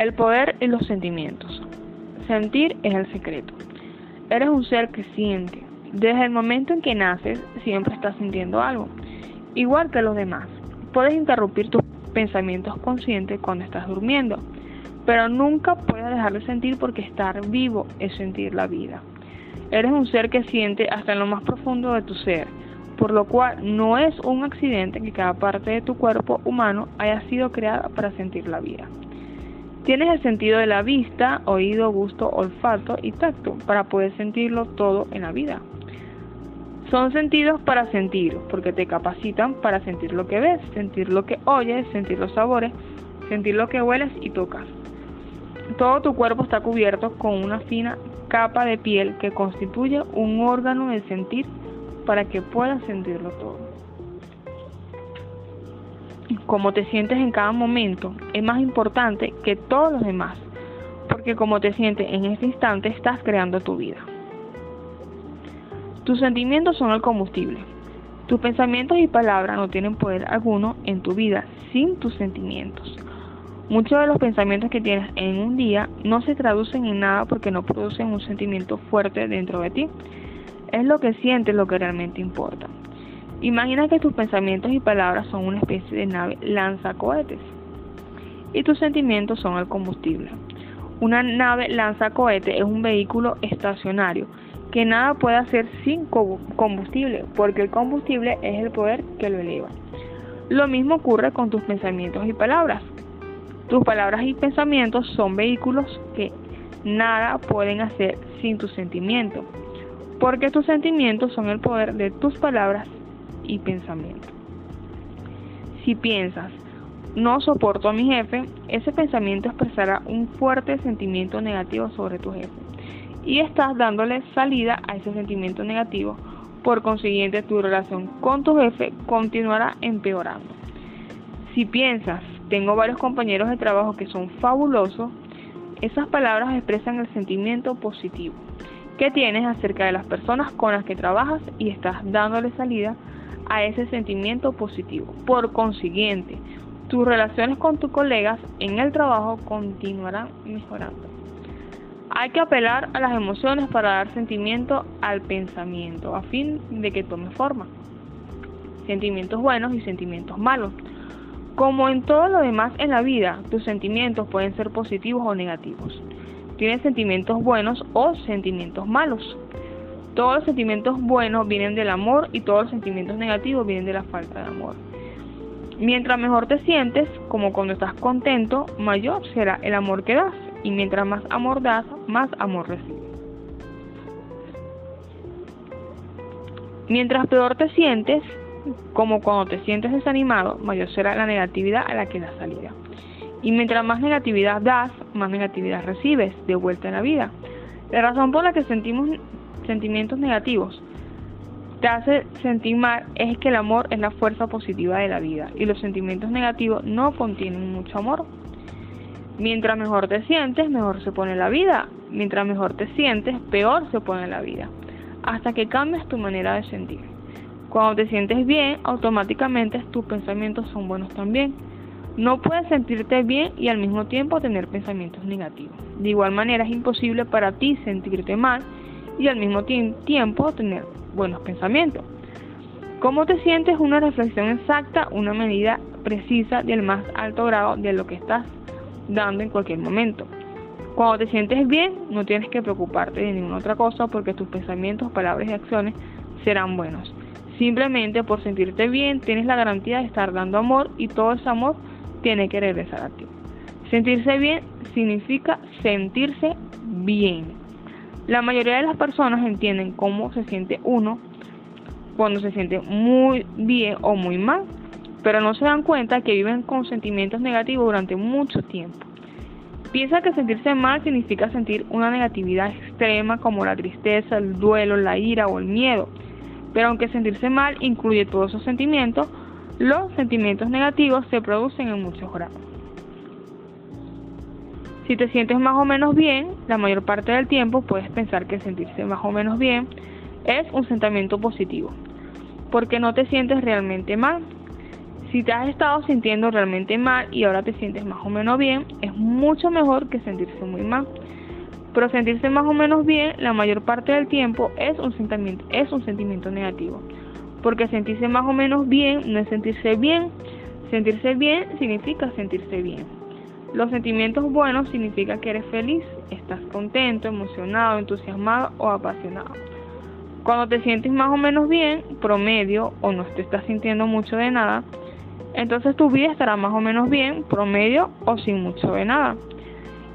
El poder y los sentimientos. Sentir es el secreto. Eres un ser que siente. Desde el momento en que naces, siempre estás sintiendo algo, igual que los demás. Puedes interrumpir tus pensamientos conscientes cuando estás durmiendo, pero nunca puedes dejar de sentir porque estar vivo es sentir la vida. Eres un ser que siente hasta en lo más profundo de tu ser, por lo cual no es un accidente que cada parte de tu cuerpo humano haya sido creada para sentir la vida. Tienes el sentido de la vista, oído, gusto, olfato y tacto para poder sentirlo todo en la vida. Son sentidos para sentir, porque te capacitan para sentir lo que ves, sentir lo que oyes, sentir los sabores, sentir lo que hueles y tocas. Todo tu cuerpo está cubierto con una fina capa de piel que constituye un órgano de sentir para que puedas sentirlo todo cómo te sientes en cada momento es más importante que todos los demás, porque como te sientes en este instante estás creando tu vida. Tus sentimientos son el combustible. Tus pensamientos y palabras no tienen poder alguno en tu vida sin tus sentimientos. Muchos de los pensamientos que tienes en un día no se traducen en nada porque no producen un sentimiento fuerte dentro de ti. Es lo que sientes lo que realmente importa. Imagina que tus pensamientos y palabras son una especie de nave lanzacohetes y tus sentimientos son el combustible. Una nave lanzacohete es un vehículo estacionario que nada puede hacer sin combustible, porque el combustible es el poder que lo eleva. Lo mismo ocurre con tus pensamientos y palabras. Tus palabras y pensamientos son vehículos que nada pueden hacer sin tus sentimientos, porque tus sentimientos son el poder de tus palabras pensamiento. Si piensas, no soporto a mi jefe, ese pensamiento expresará un fuerte sentimiento negativo sobre tu jefe y estás dándole salida a ese sentimiento negativo. Por consiguiente, tu relación con tu jefe continuará empeorando. Si piensas, tengo varios compañeros de trabajo que son fabulosos, esas palabras expresan el sentimiento positivo que tienes acerca de las personas con las que trabajas y estás dándole salida a ese sentimiento positivo. Por consiguiente, tus relaciones con tus colegas en el trabajo continuarán mejorando. Hay que apelar a las emociones para dar sentimiento al pensamiento, a fin de que tome forma. Sentimientos buenos y sentimientos malos. Como en todo lo demás en la vida, tus sentimientos pueden ser positivos o negativos. Tienes sentimientos buenos o sentimientos malos. Todos los sentimientos buenos vienen del amor y todos los sentimientos negativos vienen de la falta de amor. Mientras mejor te sientes, como cuando estás contento, mayor será el amor que das. Y mientras más amor das, más amor recibes. Mientras peor te sientes, como cuando te sientes desanimado, mayor será la negatividad a la que das salida. Y mientras más negatividad das, más negatividad recibes de vuelta en la vida. La razón por la que sentimos sentimientos negativos te hace sentir mal es que el amor es la fuerza positiva de la vida y los sentimientos negativos no contienen mucho amor. Mientras mejor te sientes, mejor se pone la vida. Mientras mejor te sientes, peor se pone la vida. Hasta que cambias tu manera de sentir. Cuando te sientes bien, automáticamente tus pensamientos son buenos también. No puedes sentirte bien y al mismo tiempo tener pensamientos negativos. De igual manera es imposible para ti sentirte mal y al mismo tiempo tener buenos pensamientos. ¿Cómo te sientes? Una reflexión exacta, una medida precisa del más alto grado de lo que estás dando en cualquier momento. Cuando te sientes bien, no tienes que preocuparte de ninguna otra cosa porque tus pensamientos, palabras y acciones serán buenos. Simplemente por sentirte bien tienes la garantía de estar dando amor y todo ese amor tiene que regresar a ti. Sentirse bien significa sentirse bien. La mayoría de las personas entienden cómo se siente uno cuando se siente muy bien o muy mal, pero no se dan cuenta que viven con sentimientos negativos durante mucho tiempo. Piensa que sentirse mal significa sentir una negatividad extrema como la tristeza, el duelo, la ira o el miedo. Pero aunque sentirse mal incluye todos esos sentimientos, los sentimientos negativos se producen en muchos grados. Si te sientes más o menos bien, la mayor parte del tiempo puedes pensar que sentirse más o menos bien es un sentimiento positivo, porque no te sientes realmente mal. Si te has estado sintiendo realmente mal y ahora te sientes más o menos bien, es mucho mejor que sentirse muy mal. Pero sentirse más o menos bien la mayor parte del tiempo es un sentimiento, es un sentimiento negativo. Porque sentirse más o menos bien no es sentirse bien. Sentirse bien significa sentirse bien. Los sentimientos buenos significa que eres feliz, estás contento, emocionado, entusiasmado o apasionado. Cuando te sientes más o menos bien, promedio, o no te estás sintiendo mucho de nada, entonces tu vida estará más o menos bien, promedio o sin mucho de nada.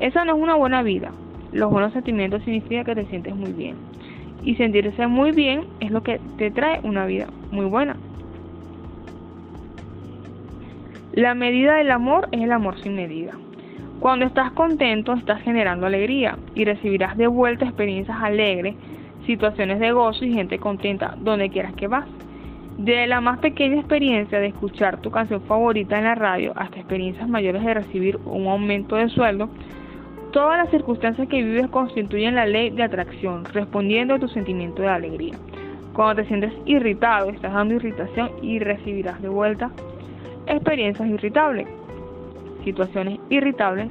Esa no es una buena vida. Los buenos sentimientos significa que te sientes muy bien. Y sentirse muy bien es lo que te trae una vida muy buena. La medida del amor es el amor sin medida. Cuando estás contento, estás generando alegría y recibirás de vuelta experiencias alegres, situaciones de gozo y gente contenta donde quieras que vas. De la más pequeña experiencia de escuchar tu canción favorita en la radio hasta experiencias mayores de recibir un aumento de sueldo, todas las circunstancias que vives constituyen la ley de atracción, respondiendo a tu sentimiento de alegría. Cuando te sientes irritado, estás dando irritación y recibirás de vuelta experiencias irritables, situaciones irritables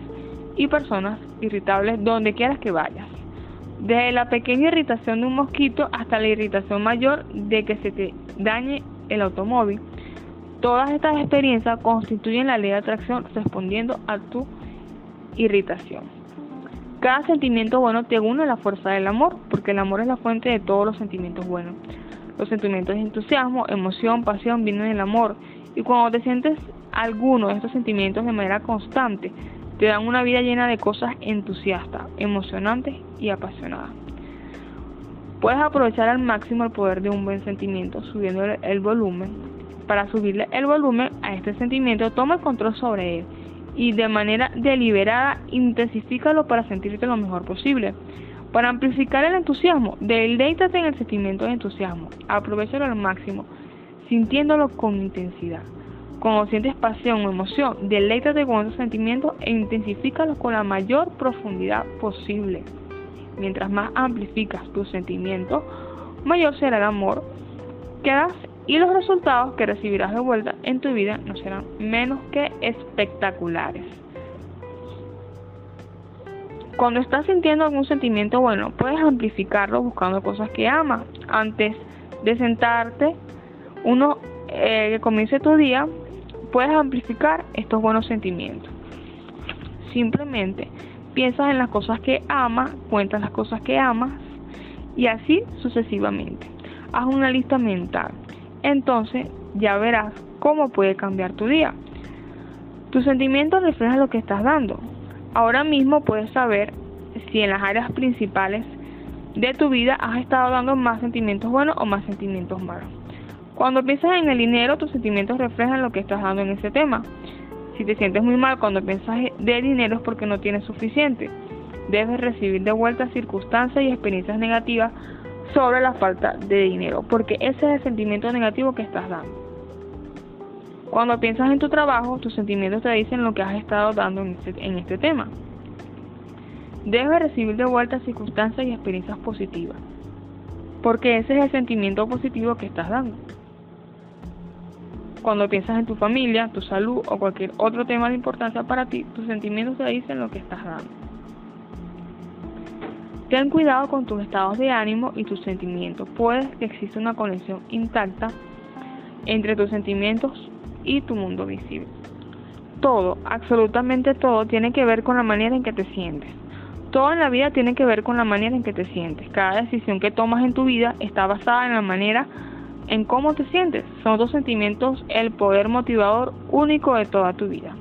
y personas irritables donde quieras que vayas. Desde la pequeña irritación de un mosquito hasta la irritación mayor de que se te dañe el automóvil, todas estas experiencias constituyen la ley de atracción respondiendo a tu irritación. Cada sentimiento bueno te une a la fuerza del amor, porque el amor es la fuente de todos los sentimientos buenos. Los sentimientos de entusiasmo, emoción, pasión vienen del amor, y cuando te sientes alguno de estos sentimientos de manera constante, te dan una vida llena de cosas entusiastas, emocionantes y apasionadas. Puedes aprovechar al máximo el poder de un buen sentimiento subiendo el volumen. Para subirle el volumen a este sentimiento, toma el control sobre él y de manera deliberada intensifícalo para sentirte lo mejor posible. Para amplificar el entusiasmo, deleítate en el sentimiento de entusiasmo. Aprovechalo al máximo, sintiéndolo con intensidad. Cuando sientes pasión o emoción, deleítate con esos sentimientos e intensifícalos con la mayor profundidad posible. Mientras más amplificas tus sentimientos, mayor será el amor que das y los resultados que recibirás de vuelta en tu vida no serán menos que espectaculares. Cuando estás sintiendo algún sentimiento bueno, puedes amplificarlo buscando cosas que amas. Antes de sentarte, uno eh, que comience tu día, puedes amplificar estos buenos sentimientos. Simplemente piensas en las cosas que amas, cuentas las cosas que amas y así sucesivamente. Haz una lista mental. Entonces ya verás cómo puede cambiar tu día. Tus sentimientos reflejan lo que estás dando. Ahora mismo puedes saber si en las áreas principales de tu vida has estado dando más sentimientos buenos o más sentimientos malos. Cuando piensas en el dinero, tus sentimientos reflejan lo que estás dando en ese tema. Si te sientes muy mal cuando piensas de dinero es porque no tienes suficiente. Debes recibir de vuelta circunstancias y experiencias negativas sobre la falta de dinero, porque ese es el sentimiento negativo que estás dando. Cuando piensas en tu trabajo, tus sentimientos te dicen lo que has estado dando en este, en este tema. Debes recibir de vuelta circunstancias y experiencias positivas, porque ese es el sentimiento positivo que estás dando. Cuando piensas en tu familia, tu salud o cualquier otro tema de importancia para ti, tus sentimientos te dicen lo que estás dando. Ten cuidado con tus estados de ánimo y tus sentimientos. Puede que exista una conexión intacta entre tus sentimientos y tu mundo visible. Todo, absolutamente todo, tiene que ver con la manera en que te sientes. Todo en la vida tiene que ver con la manera en que te sientes. Cada decisión que tomas en tu vida está basada en la manera en cómo te sientes. Son dos sentimientos el poder motivador único de toda tu vida.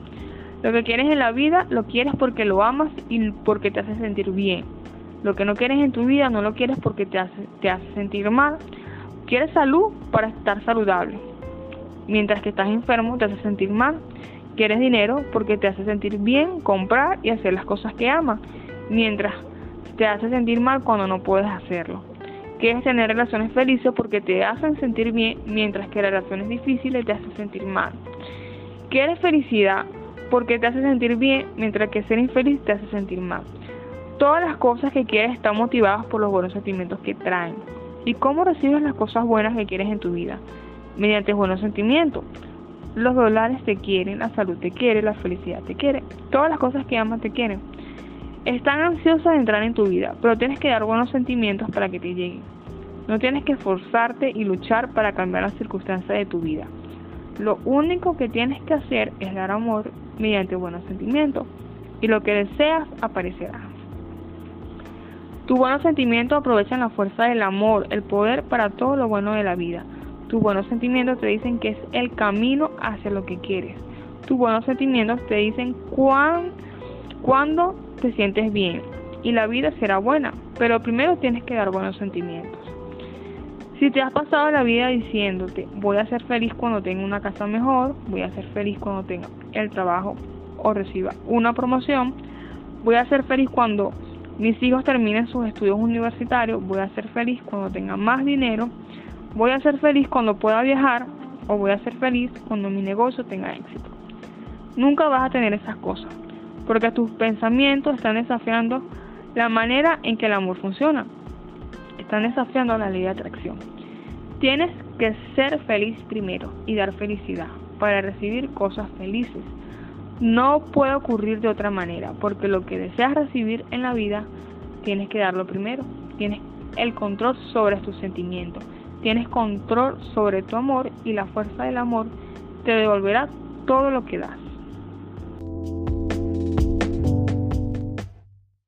Lo que quieres en la vida lo quieres porque lo amas y porque te hace sentir bien. Lo que no quieres en tu vida no lo quieres porque te hace, te hace sentir mal. Quieres salud para estar saludable. Mientras que estás enfermo te hace sentir mal. Quieres dinero porque te hace sentir bien comprar y hacer las cosas que amas. Mientras te hace sentir mal cuando no puedes hacerlo. Quieres tener relaciones felices porque te hacen sentir bien, mientras que relaciones difíciles te hacen sentir mal. Quieres felicidad porque te hace sentir bien, mientras que ser infeliz te hace sentir mal. Todas las cosas que quieres están motivadas por los buenos sentimientos que traen. ¿Y cómo recibes las cosas buenas que quieres en tu vida? Mediante buenos sentimientos. Los dólares te quieren, la salud te quiere, la felicidad te quiere, todas las cosas que amas te quieren. Están ansiosas de entrar en tu vida, pero tienes que dar buenos sentimientos para que te lleguen. No tienes que esforzarte y luchar para cambiar las circunstancias de tu vida. Lo único que tienes que hacer es dar amor mediante buenos sentimientos y lo que deseas aparecerá. Tus buenos sentimientos aprovechan la fuerza del amor, el poder para todo lo bueno de la vida. Tus buenos sentimientos te dicen que es el camino hacia lo que quieres. Tus buenos sentimientos te dicen cuán, cuándo te sientes bien y la vida será buena, pero primero tienes que dar buenos sentimientos. Si te has pasado la vida diciéndote, voy a ser feliz cuando tenga una casa mejor, voy a ser feliz cuando tenga el trabajo o reciba una promoción, voy a ser feliz cuando mis hijos terminen sus estudios universitarios, voy a ser feliz cuando tenga más dinero, voy a ser feliz cuando pueda viajar o voy a ser feliz cuando mi negocio tenga éxito. Nunca vas a tener esas cosas, porque tus pensamientos están desafiando la manera en que el amor funciona. Están desafiando la ley de atracción. Tienes que ser feliz primero y dar felicidad para recibir cosas felices. No puede ocurrir de otra manera, porque lo que deseas recibir en la vida, tienes que darlo primero. Tienes el control sobre tus sentimientos, tienes control sobre tu amor y la fuerza del amor te devolverá todo lo que das.